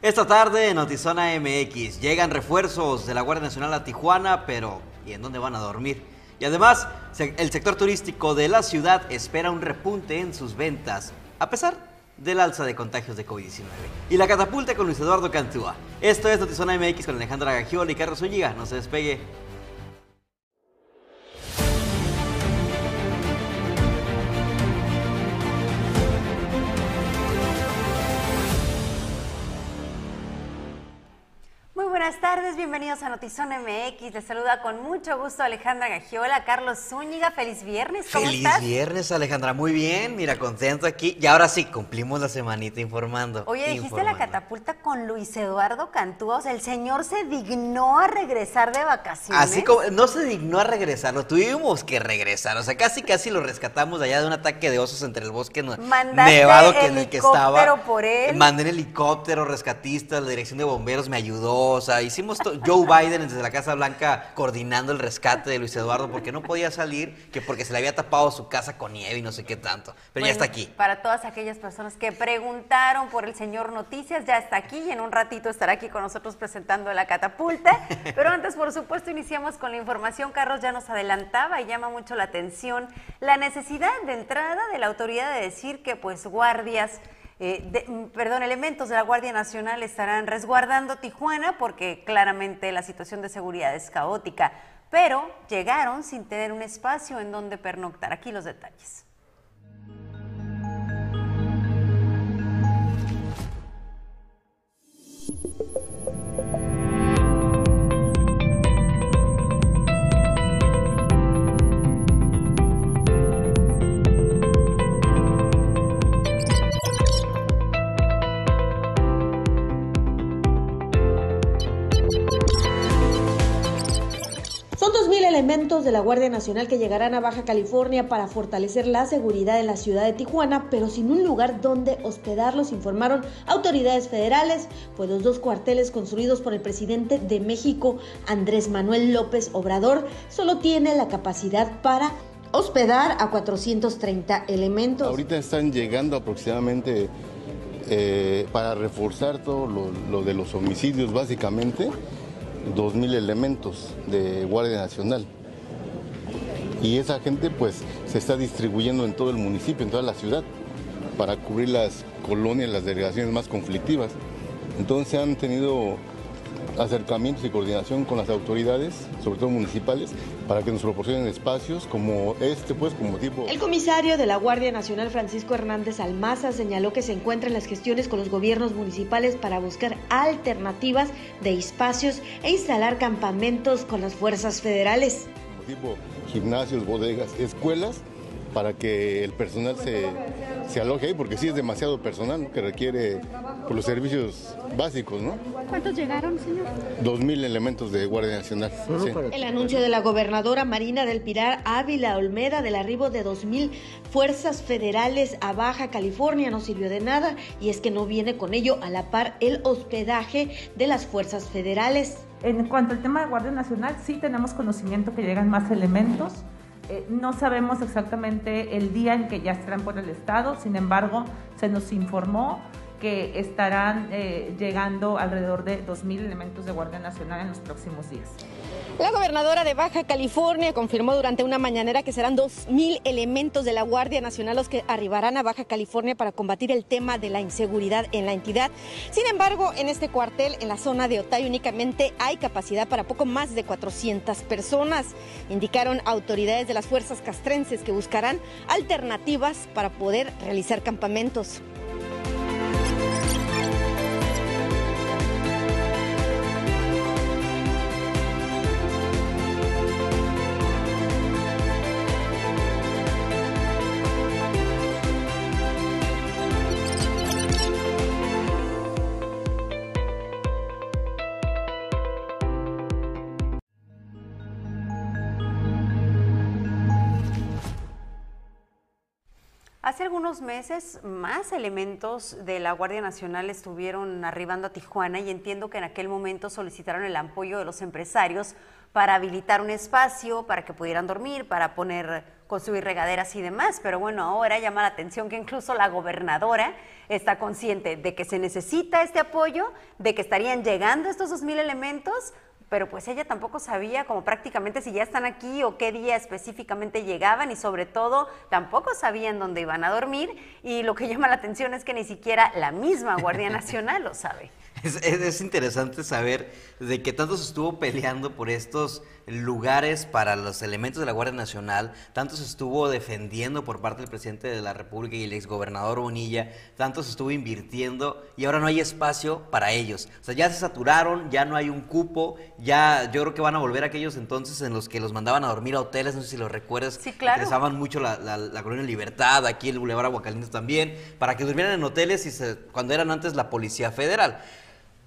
Esta tarde en Notizona MX llegan refuerzos de la Guardia Nacional a Tijuana, pero ¿y en dónde van a dormir? Y además, el sector turístico de la ciudad espera un repunte en sus ventas, a pesar del alza de contagios de COVID-19. Y la catapulta con Luis Eduardo Cantúa. Esto es Notizona MX con Alejandra Gagiola y Carlos Zúñiga. No se despegue. Buenas tardes, bienvenidos a Notizón MX. Les saluda con mucho gusto Alejandra Gagiola, Carlos Zúñiga. Feliz viernes, ¿cómo Feliz viernes, Alejandra. Muy bien, mira, contento aquí. Y ahora sí, cumplimos la semanita informando. Oye, dijiste la catapulta con Luis Eduardo Cantúa. O sea, el señor se dignó a regresar de vacaciones. Así como, no se dignó a regresar, lo tuvimos que regresar. O sea, casi casi lo rescatamos allá de un ataque de osos entre el bosque nevado que en el que estaba. por él. Mandé en helicóptero, rescatistas, la dirección de bomberos me ayudó sea, hicimos Joe Biden desde la Casa Blanca coordinando el rescate de Luis Eduardo porque no podía salir, que porque se le había tapado su casa con nieve y no sé qué tanto. Pero ya está aquí. Para todas aquellas personas que preguntaron por el señor Noticias, ya está aquí y en un ratito estará aquí con nosotros presentando la catapulta. Pero antes, por supuesto, iniciamos con la información. Carlos ya nos adelantaba y llama mucho la atención la necesidad de entrada de la autoridad de decir que pues guardias eh, mm, perdón, elementos de la Guardia Nacional estarán resguardando Tijuana porque claramente la situación de seguridad es caótica, pero llegaron sin tener un espacio en donde pernoctar. Aquí los detalles. De la Guardia Nacional que llegarán a Baja California para fortalecer la seguridad en la ciudad de Tijuana, pero sin un lugar donde hospedarlos, informaron autoridades federales, pues los dos cuarteles construidos por el presidente de México, Andrés Manuel López Obrador, solo tienen la capacidad para hospedar a 430 elementos. Ahorita están llegando aproximadamente eh, para reforzar todo lo de los homicidios básicamente 2.000 elementos de Guardia Nacional. Y esa gente pues se está distribuyendo en todo el municipio, en toda la ciudad, para cubrir las colonias, las delegaciones más conflictivas. Entonces han tenido acercamientos y coordinación con las autoridades, sobre todo municipales, para que nos proporcionen espacios como este, pues como tipo... El comisario de la Guardia Nacional, Francisco Hernández Almaza, señaló que se encuentra en las gestiones con los gobiernos municipales para buscar alternativas de espacios e instalar campamentos con las fuerzas federales. Tipo gimnasios, bodegas, escuelas, para que el personal se, se aloje ahí, porque sí es demasiado personal que requiere por los servicios básicos, ¿no? ¿Cuántos llegaron, señor? Dos mil elementos de Guardia Nacional. El anuncio de la gobernadora Marina del Pilar Ávila Olmeda del arribo de dos mil fuerzas federales a Baja California no sirvió de nada y es que no viene con ello a la par el hospedaje de las fuerzas federales. En cuanto al tema de Guardia Nacional, sí tenemos conocimiento que llegan más elementos. Eh, no sabemos exactamente el día en que ya estarán por el Estado, sin embargo, se nos informó que estarán eh, llegando alrededor de 2.000 elementos de Guardia Nacional en los próximos días. La gobernadora de Baja California confirmó durante una mañanera que serán 2.000 elementos de la Guardia Nacional los que arribarán a Baja California para combatir el tema de la inseguridad en la entidad. Sin embargo, en este cuartel, en la zona de Otay, únicamente hay capacidad para poco más de 400 personas. Indicaron autoridades de las fuerzas castrenses que buscarán alternativas para poder realizar campamentos. Algunos meses más elementos de la Guardia Nacional estuvieron arribando a Tijuana y entiendo que en aquel momento solicitaron el apoyo de los empresarios para habilitar un espacio, para que pudieran dormir, para poner construir regaderas y demás. Pero bueno, ahora llama la atención que incluso la gobernadora está consciente de que se necesita este apoyo, de que estarían llegando estos 2.000 elementos, pero pues ella tampoco sabía como prácticamente si ya están aquí o qué día específicamente llegaban y sobre todo tampoco sabían dónde iban a dormir y lo que llama la atención es que ni siquiera la misma Guardia Nacional lo sabe. Es, interesante saber de que tanto se estuvo peleando por estos lugares para los elementos de la Guardia Nacional, tanto se estuvo defendiendo por parte del presidente de la República y el exgobernador Bonilla, tanto se estuvo invirtiendo y ahora no hay espacio para ellos. O sea, ya se saturaron, ya no hay un cupo, ya yo creo que van a volver aquellos entonces en los que los mandaban a dormir a hoteles, no sé si lo recuerdas, sí, claro. interesaban mucho la, la, colonia Libertad, aquí el Boulevard Aguacalientes también, para que durmieran en hoteles y se, cuando eran antes la Policía Federal.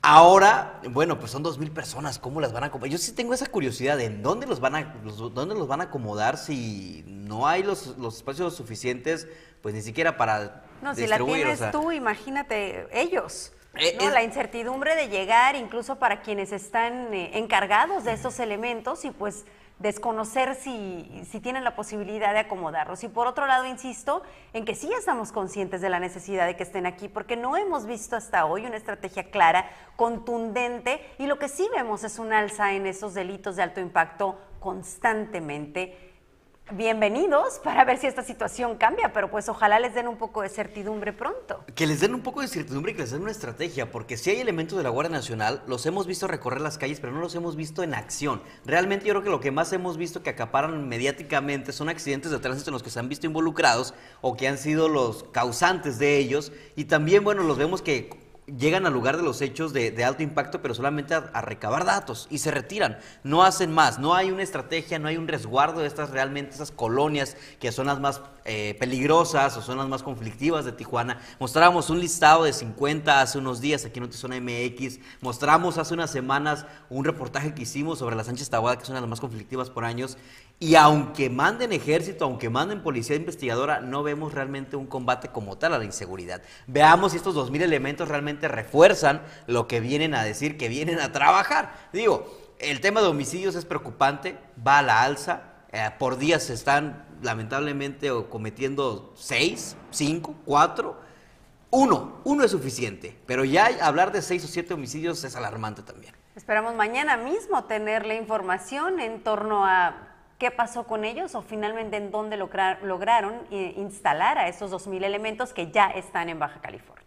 Ahora, bueno, pues son dos mil personas, ¿cómo las van a acomodar? Yo sí tengo esa curiosidad de en dónde los van a, dónde los van a acomodar si no hay los, los espacios suficientes, pues ni siquiera para No, si la tienes tú, imagínate ellos. Eh, no, la incertidumbre de llegar, incluso para quienes están eh, encargados de estos elementos y pues desconocer si, si, tienen la posibilidad de acomodarlos. Y por otro lado, insisto en que sí estamos conscientes de la necesidad de que estén aquí, porque no hemos visto hasta hoy una estrategia clara, contundente, y lo que sí vemos es un alza en esos delitos de alto impacto constantemente bienvenidos para ver si esta situación cambia, pero pues ojalá les den un poco de certidumbre pronto. Que les den un poco de certidumbre y que les den una estrategia, porque si hay elementos de la Guardia Nacional, los hemos visto recorrer las calles, pero no los hemos visto en acción. Realmente yo creo que lo que más hemos visto que acaparan mediáticamente son accidentes de tránsito en los que se han visto involucrados o que han sido los causantes de ellos. Y también, bueno, los vemos que llegan al lugar de los hechos de, alto impacto, pero solamente a, recabar datos y se retiran. No hacen más, no hay una estrategia, no hay un resguardo de estas realmente, esas colonias que son las más eh, peligrosas o son las más conflictivas de Tijuana. Mostramos un listado de 50 hace unos días aquí en Notizona MX. Mostramos hace unas semanas un reportaje que hicimos sobre la Sánchez Tahuada, que son las más conflictivas por años. Y aunque manden ejército, aunque manden policía investigadora, no vemos realmente un combate como tal a la inseguridad. Veamos si estos 2.000 elementos realmente refuerzan lo que vienen a decir, que vienen a trabajar. Digo, el tema de homicidios es preocupante, va a la alza. Eh, por día se están lamentablemente cometiendo 6, 5, 4. Uno, uno es suficiente, pero ya hablar de 6 o 7 homicidios es alarmante también. Esperamos mañana mismo tener la información en torno a qué pasó con ellos o finalmente en dónde lograron eh, instalar a esos 2.000 elementos que ya están en Baja California.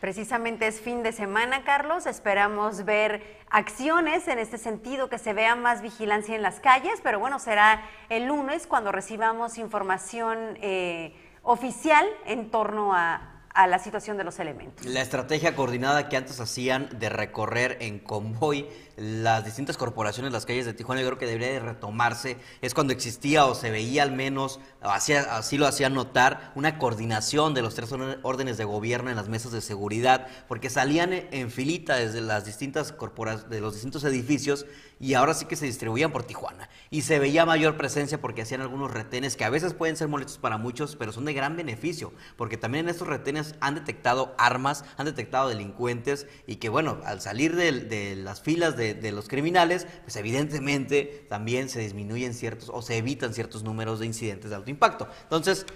Precisamente es fin de semana, Carlos. Esperamos ver acciones en este sentido, que se vea más vigilancia en las calles, pero bueno, será el lunes cuando recibamos información eh, oficial en torno a, a la situación de los elementos. La estrategia coordinada que antes hacían de recorrer en convoy las distintas corporaciones, las calles de Tijuana, yo creo que debería de retomarse. Es cuando existía o se veía al menos, así lo hacía notar, una coordinación de los tres órdenes de gobierno en las mesas de seguridad, porque salían en filita desde las distintas corporaciones, de los distintos edificios y ahora sí que se distribuían por Tijuana. Y se veía mayor presencia porque hacían algunos retenes que a veces pueden ser molestos para muchos, pero son de gran beneficio, porque también en estos retenes han detectado armas, han detectado delincuentes y que bueno, al salir de las filas de de, los criminales, pues evidentemente también se disminuyen ciertos o se evitan ciertos números de incidentes de alto impacto. Entonces,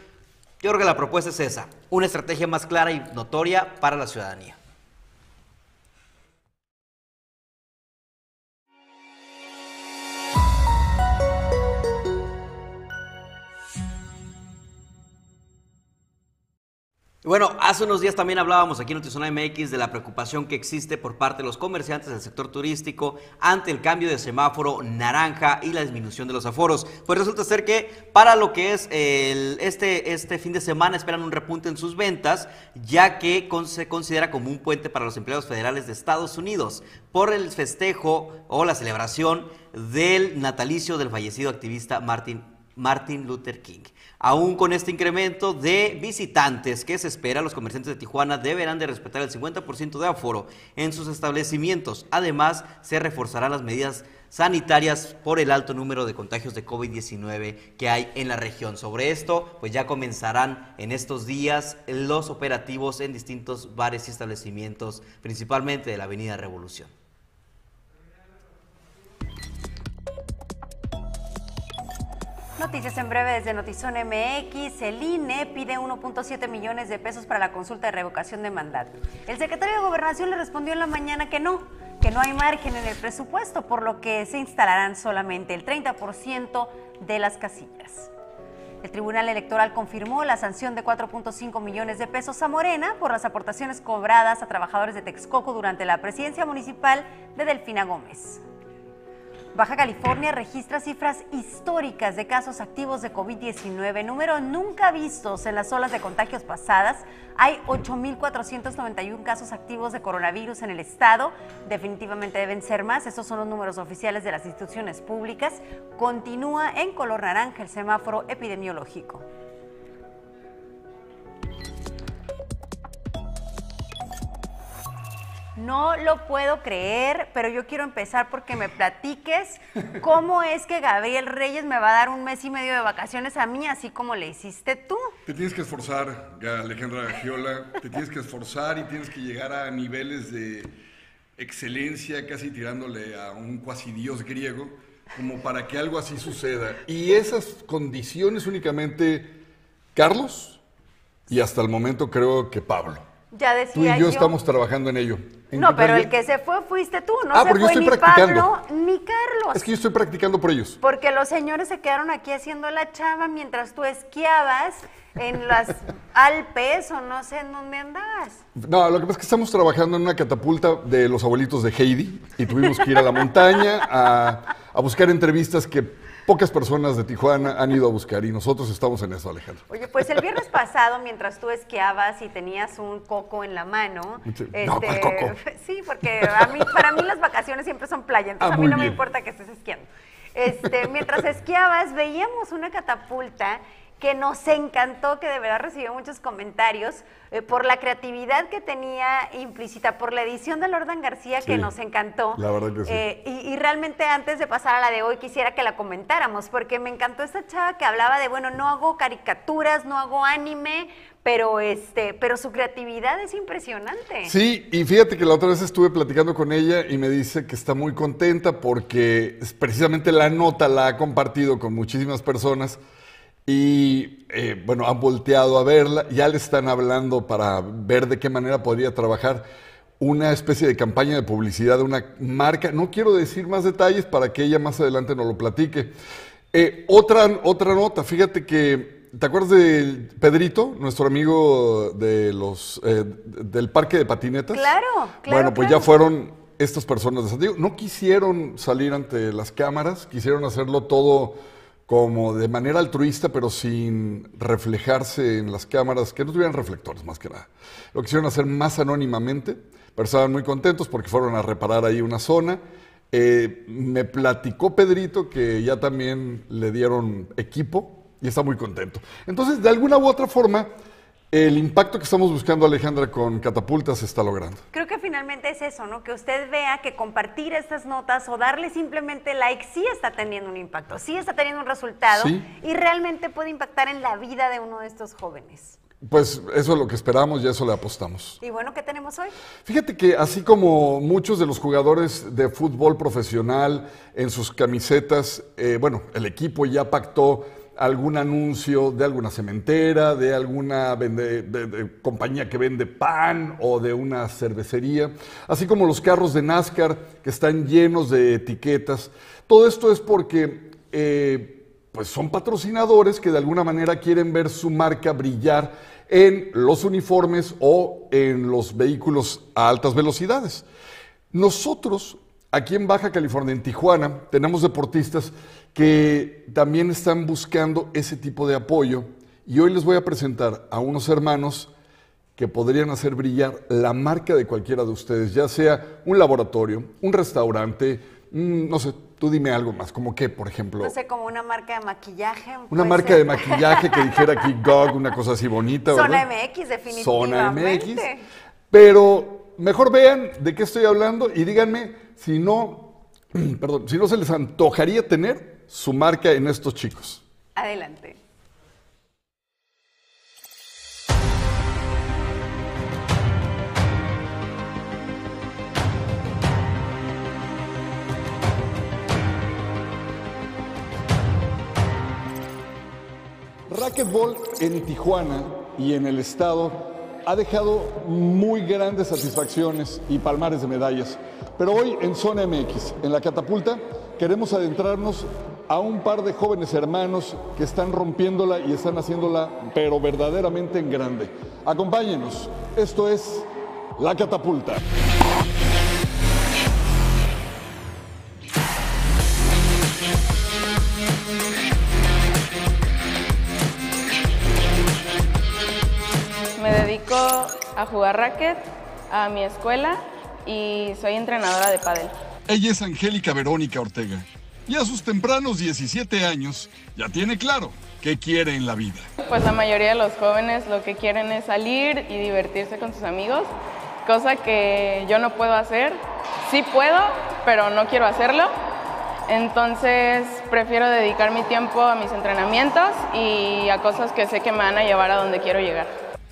yo creo que la propuesta es esa, una estrategia más clara y notoria para la ciudadanía. Bueno, hace unos días también hablábamos aquí en Notizona MX de la preocupación que existe por parte de los comerciantes del sector turístico ante el cambio de semáforo naranja y la disminución de los aforos. Pues resulta ser que para lo que es este, este fin de semana esperan un repunte en sus ventas, ya que se considera como un puente para los empleados federales de Estados Unidos por el festejo o la celebración del natalicio del fallecido activista Martin, Martin Luther King. Aún con este incremento de visitantes que se espera, los comerciantes de Tijuana deberán de respetar el 50% de aforo en sus establecimientos. Además, se reforzarán las medidas sanitarias por el alto número de contagios de COVID-19 que hay en la región. Sobre esto, pues ya comenzarán en estos días los operativos en distintos bares y establecimientos, principalmente de la Avenida Revolución. Noticias en breve desde Notizón MX. El INE pide 1.7 millones de pesos para la consulta de revocación de mandato. El secretario de Gobernación le respondió en la mañana que no, que no hay margen en el presupuesto, por lo que se instalarán solamente el 30% de las casillas. El Tribunal Electoral confirmó la sanción de 4.5 millones de pesos a Morena por las aportaciones cobradas a trabajadores de Texcoco durante la presidencia municipal de Delfina Gómez. Baja California registra cifras históricas de casos activos de COVID-19, números nunca vistos en las olas de contagios pasadas. Hay 8.491 casos activos de coronavirus en el estado. Definitivamente deben ser más. Estos son los números oficiales de las instituciones públicas. Continúa en color naranja el semáforo epidemiológico. No lo puedo creer, pero yo quiero empezar porque me platiques cómo es que Gabriel Reyes me va a dar un mes y medio de vacaciones a mí, así como le hiciste tú. Te tienes que esforzar, Alejandra Gagiola, te tienes que esforzar y tienes que llegar a niveles de excelencia, casi tirándole a un cuasi dios griego, como para que algo así suceda. Y esas condiciones únicamente Carlos y hasta el momento creo que Pablo. Ya decía Tú y yo, estamos trabajando en ello. No, pero el que se fue fuiste tú, no ah, se fue ni practicando. Pablo ni Carlos. Es que yo estoy practicando por ellos. Porque los señores se quedaron aquí haciendo la chava mientras tú esquiabas en las Alpes o no sé en dónde andabas. No, lo que pasa es que estamos trabajando en una catapulta de los abuelitos de Heidi y tuvimos que ir a la montaña a, a buscar entrevistas que pocas personas de Tijuana han ido a buscar y nosotros estamos en eso, Alejandro. Oye, pues el viernes pasado, mientras tú esquiabas y tenías un coco en la mano, este, No, ¿cuál coco? sí, porque a mí, para mí las vacaciones siempre son playa, entonces Ah, a mí no me importa que estés esquiando. Este, mientras esquiabas, veíamos una catapulta que nos encantó, que de verdad recibió muchos comentarios eh, por la creatividad que tenía implícita, por la edición de Lordan García que Sí, nos encantó. la verdad que sí. Eh, y, y realmente antes de pasar a la de hoy quisiera que la comentáramos, porque me encantó esta chava que hablaba de, bueno, no hago caricaturas, no hago anime, pero este, pero su creatividad es impresionante. Sí, y fíjate que la otra vez estuve platicando con ella y me dice que está muy contenta porque precisamente la nota la ha compartido con muchísimas personas y eh, bueno, han volteado a verla, ya le están hablando para ver de qué manera podría trabajar una especie de campaña de publicidad de una marca. No quiero decir más detalles para que ella más adelante nos lo platique. Eh, otra, otra nota, fíjate que, ¿te acuerdas de Pedrito, nuestro amigo de los, eh, del parque de patinetas? Claro, claro, Bueno, pues claro. ya fueron estas personas de San Diego. No quisieron salir ante las cámaras, quisieron hacerlo todo como de manera altruista, pero sin reflejarse en las cámaras, que no tuvieran reflectores más que nada. Lo quisieron hacer más anónimamente, pero estaban muy contentos porque fueron a reparar ahí una zona. Eh, me platicó Pedrito que ya también le dieron equipo y está muy contento. Entonces, de alguna u otra forma, el impacto que estamos buscando, Alejandra, con Catapultas se está logrando. Creo que finalmente es eso, ¿no? Que usted vea que compartir estas notas o darle simplemente like sí está teniendo un impacto, sí está teniendo un resultado Sí. y realmente puede impactar en la vida de uno de estos jóvenes. Pues eso es lo que esperamos y a eso le apostamos. Y bueno, ¿qué tenemos hoy? Fíjate que así como muchos de los jugadores de fútbol profesional en sus camisetas, eh, bueno, el equipo ya pactó algún anuncio de alguna cementera, de alguna compañía que vende pan o de una cervecería, así como los carros de NASCAR que están llenos de etiquetas. Todo esto es porque eh, pues son patrocinadores que de alguna manera quieren ver su marca brillar en los uniformes o en los vehículos a altas velocidades. Nosotros, aquí en Baja California, en Tijuana, tenemos deportistas que también están buscando ese tipo de apoyo y hoy les voy a presentar a unos hermanos que podrían hacer brillar la marca de cualquiera de ustedes, ya sea un laboratorio, un restaurante, no sé, tú dime algo más, como qué, por ejemplo. No sé, como una marca de maquillaje. Una marca ser. de maquillaje que dijera aquí GOG, una cosa así bonita, Zona ¿verdad? MX, definitivamente. Zona MX. Pero mejor vean de qué estoy hablando y díganme si no perdón, si no se les antojaría tener su marca en estos chicos. Adelante. Racquetball en Tijuana y en el estado ha dejado muy grandes satisfacciones y palmares de medallas. Pero hoy en Zona MX, en la catapulta, queremos adentrarnos a un par de jóvenes hermanos que están rompiéndola y están haciéndola, pero verdaderamente en grande. Acompáñenos, esto es La Catapulta. Me dedico a jugar racket, a mi escuela y soy entrenadora de pádel. Ella es Angélica Verónica Ortega y a sus tempranos 17 años ya tiene claro qué quiere en la vida. Pues la mayoría de los jóvenes lo que quieren es salir y divertirse con sus amigos, cosa que yo no puedo hacer. Sí puedo, pero no quiero hacerlo. Entonces prefiero dedicar mi tiempo a mis entrenamientos y a cosas que sé que me van a llevar a donde quiero llegar.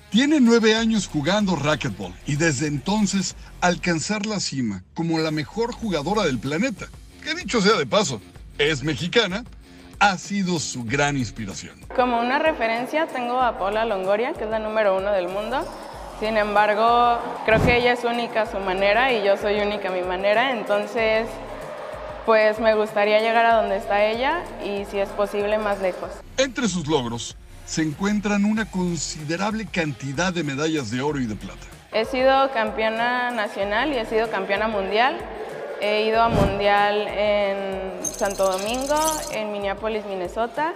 Tiene nueve años jugando racquetball y desde entonces alcanzar la cima como la mejor jugadora del planeta, dicho sea de paso, es mexicana, ha sido su gran inspiración. Como una referencia tengo a Paula Longoria, que es la número uno del mundo. Sin embargo, creo que ella es única a su manera y yo soy única a mi manera. Entonces, pues me gustaría llegar a donde está ella y si es posible más lejos. Entre sus logros se encuentran una considerable cantidad de medallas de oro y de plata. He sido campeona nacional y he sido campeona mundial. He ido a mundial en Santo Domingo, en Minneapolis, Minnesota,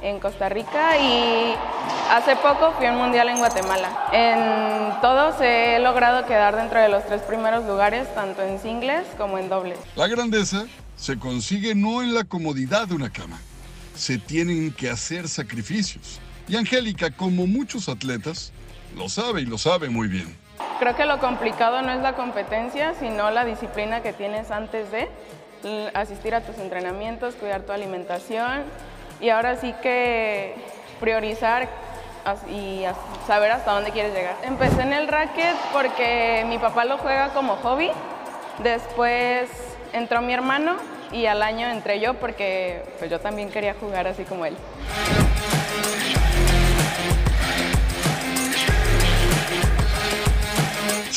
en Costa Rica y hace poco fui a un mundial en Guatemala. En todos he logrado quedar dentro de los tres primeros lugares, tanto en singles como en dobles. La grandeza se consigue no en la comodidad de una cama, se tienen que hacer sacrificios. Y Angélica, como muchos atletas, lo sabe y lo sabe muy bien. Creo que lo complicado no es la competencia, sino la disciplina que tienes antes de l- asistir a tus entrenamientos, cuidar tu alimentación y ahora sí que priorizar y saber hasta dónde quieres llegar. Empecé en el racket porque mi papá lo juega como hobby, después entró mi hermano y al año entré yo porque pues, yo también quería jugar así como él.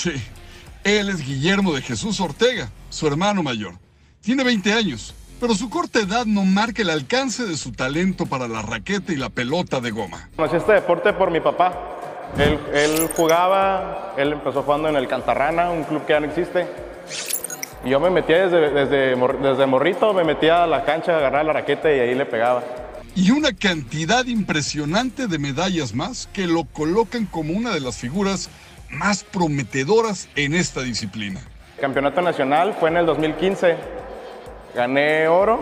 Sí, él es Guillermo de Jesús Ortega, su hermano mayor. Tiene 20 años, pero su corta edad no marca el alcance de su talento para la raqueta y la pelota de goma. Conocí este deporte por mi papá. Él, él jugaba, él empezó jugando en el Cantarrana, un club que ya no existe. Y yo me metía desde, desde, desde morrito, me metía a la cancha, agarraba la raqueta y ahí le pegaba. Y una cantidad impresionante de medallas más que lo colocan como una de las figuras más prometedoras en esta disciplina. El campeonato nacional fue en el 2015. Gané oro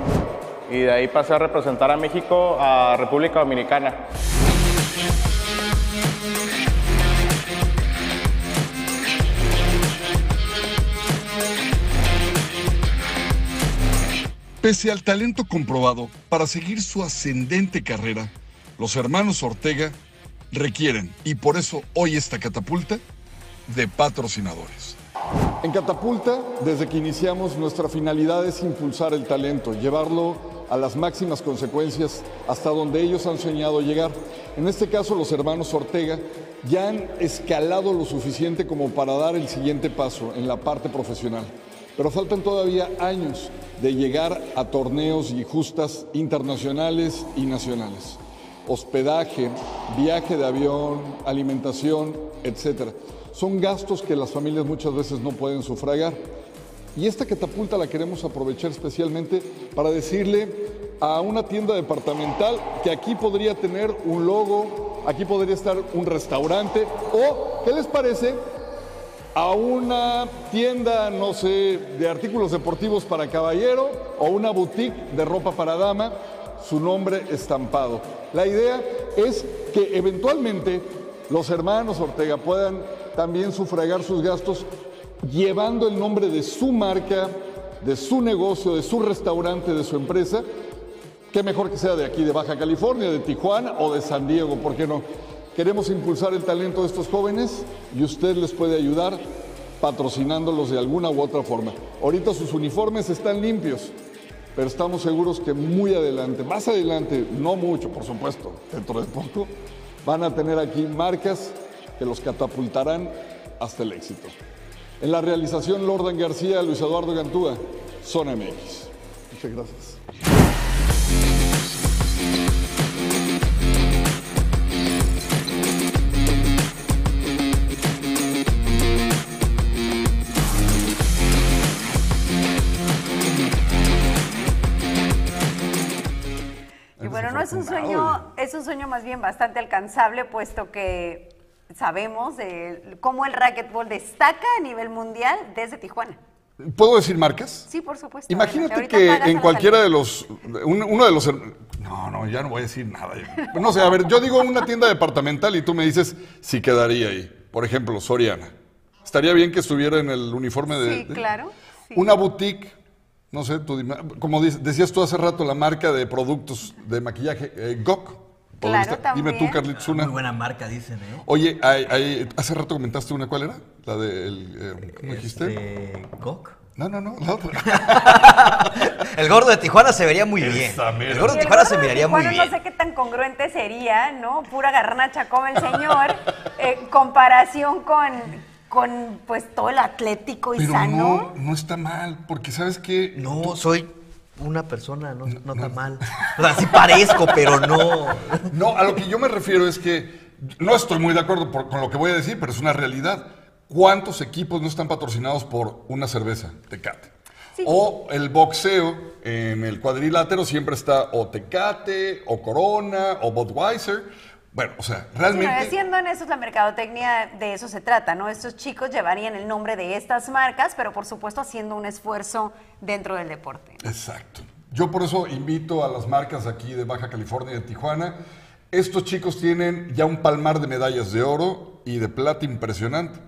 y de ahí pasé a representar a México a República Dominicana. Pese al talento comprobado para seguir su ascendente carrera, los hermanos Ortega requieren, y por eso hoy esta catapulta, de patrocinadores. En Catapulta, desde que iniciamos, nuestra finalidad es impulsar el talento, llevarlo a las máximas consecuencias hasta donde ellos han soñado llegar. En este caso, los hermanos Ortega ya han escalado lo suficiente como para dar el siguiente paso en la parte profesional. Pero faltan todavía años de llegar a torneos y justas internacionales y nacionales. Hospedaje, viaje de avión, alimentación, etcétera. Son gastos que las familias muchas veces no pueden sufragar. Y esta catapulta la queremos aprovechar especialmente para decirle a una tienda departamental que aquí podría tener un logo, aquí podría estar un restaurante o, ¿qué les parece? A una tienda, no sé, de artículos deportivos para caballero o una boutique de ropa para dama, su nombre estampado. La idea es que eventualmente los hermanos Ortega puedan también sufragar sus gastos llevando el nombre de su marca, de su negocio, de su restaurante, de su empresa, qué mejor que sea de aquí, de Baja California, de Tijuana o de San Diego, ¿por qué no? Queremos impulsar el talento de estos jóvenes y usted les puede ayudar patrocinándolos de alguna u otra forma. Ahorita sus uniformes están limpios, pero estamos seguros que muy adelante, más adelante, no mucho, por supuesto, dentro de poco, van a tener aquí marcas que los catapultarán hasta el éxito. En la realización, Lordan García, Luis Eduardo Gantúa, Zona MX. Muchas gracias. Y bueno, no es un sueño, es un sueño más bien bastante alcanzable, puesto que sabemos de cómo el racquetball destaca a nivel mundial desde Tijuana. ¿Puedo decir marcas? Sí, por supuesto. Imagínate que en cualquiera de los, un- uno de los, no, no, ya no voy a decir nada. No sé, a ver, yo digo una tienda departamental y tú me dices si quedaría ahí. Por ejemplo, Soriana. Estaría bien que estuviera en el uniforme de... Sí, de- claro. sí. Una boutique, no sé, tú como decías tú hace rato, la marca de productos de maquillaje, eh, GOK. Claro, Dime tú, también. Carlitos, Muy una. buena marca, dicen, ¿eh? Oye, hay- hay- hace rato comentaste una, ¿cuál era? La de, el, eh, ¿cómo dijiste? Este, ¿Gok? No, no, no, la otra. El gordo de Tijuana se vería muy bien. Esa mera. El gordo de el Tijuana gordo se miraría muy Tijuana bien. No sé qué tan congruente sería, ¿no? Pura garnacha come el señor, en comparación con, con pues todo el atlético y Pero sano. no, no está mal, porque sabes que No, soy una persona, no, no tan mal. O sea, sí parezco, pero no. No, a lo que yo me refiero es que no estoy muy de acuerdo por- con lo que voy a decir, pero es una realidad. ¿Cuántos equipos no están patrocinados por una cerveza, Tecate? O el boxeo en el cuadrilátero siempre está o Tecate, o Corona, o Budweiser. Bueno, o sea, realmente... no, siendo honestos, la mercadotecnia de eso se trata, ¿no? Estos chicos llevarían el nombre de estas marcas, pero por supuesto haciendo un esfuerzo dentro del deporte. Exacto. Yo por eso invito a las marcas aquí de Baja California y de Tijuana. Estos chicos tienen ya un palmar de medallas de oro y de plata impresionante.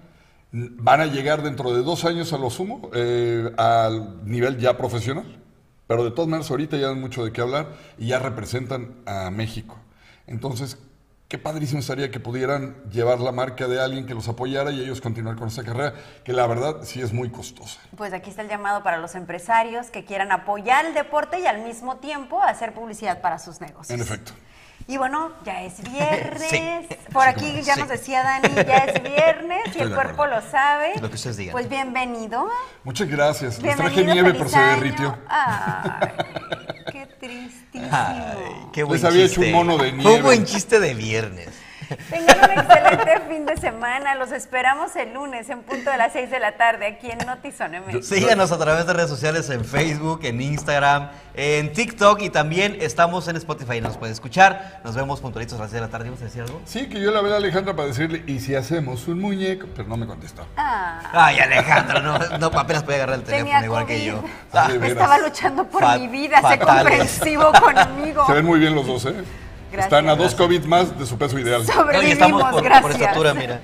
Van a llegar dentro de dos años a lo sumo eh, al nivel ya profesional. Pero de todas maneras ahorita ya dan mucho de qué hablar y ya representan a México. Entonces, qué padrísimo estaría que pudieran llevar la marca de alguien que los apoyara y ellos continuar con esa carrera, que la verdad sí es muy costosa. Pues aquí está el llamado para los empresarios que quieran apoyar el deporte y al mismo tiempo hacer publicidad para sus negocios. En efecto. Y bueno, ya es viernes. Sí. Por aquí ya sí. nos decía Dani, ya es viernes y el cuerpo acuerdo. lo sabe. Lo que ustedes digan. Pues bienvenido. Muchas gracias. Les Bienvenido, traje nieve, pero se derritió. Ay, tristísimo. Ay, qué buen Les había hecho chiste. un mono de Fue nieve. un buen chiste de viernes. Tengan un excelente fin de semana. Los esperamos el lunes en punto de las 6 de la tarde aquí en Notizón MX. Síganos a través de redes sociales en Facebook, en Instagram, en TikTok y también estamos en Spotify. Nos pueden escuchar. Nos vemos puntualitos a las 6 de la tarde. ¿Vamos a decir algo? Sí, que yo la hablé a Alejandra para decirle, ¿y si hacemos un muñeco? Pero no me contestó. Ah, Ay, Alejandra, no, no apenas puede agarrar el teléfono tenía igual que yo. Ah. Estaba luchando por mi vida. Sé comprensivo conmigo. Se ven muy bien los dos, ¿eh? Gracias. Están a dos COVID más de su peso ideal. Hoy Sobrevivimos, estamos por, por gracias. estatura, mira.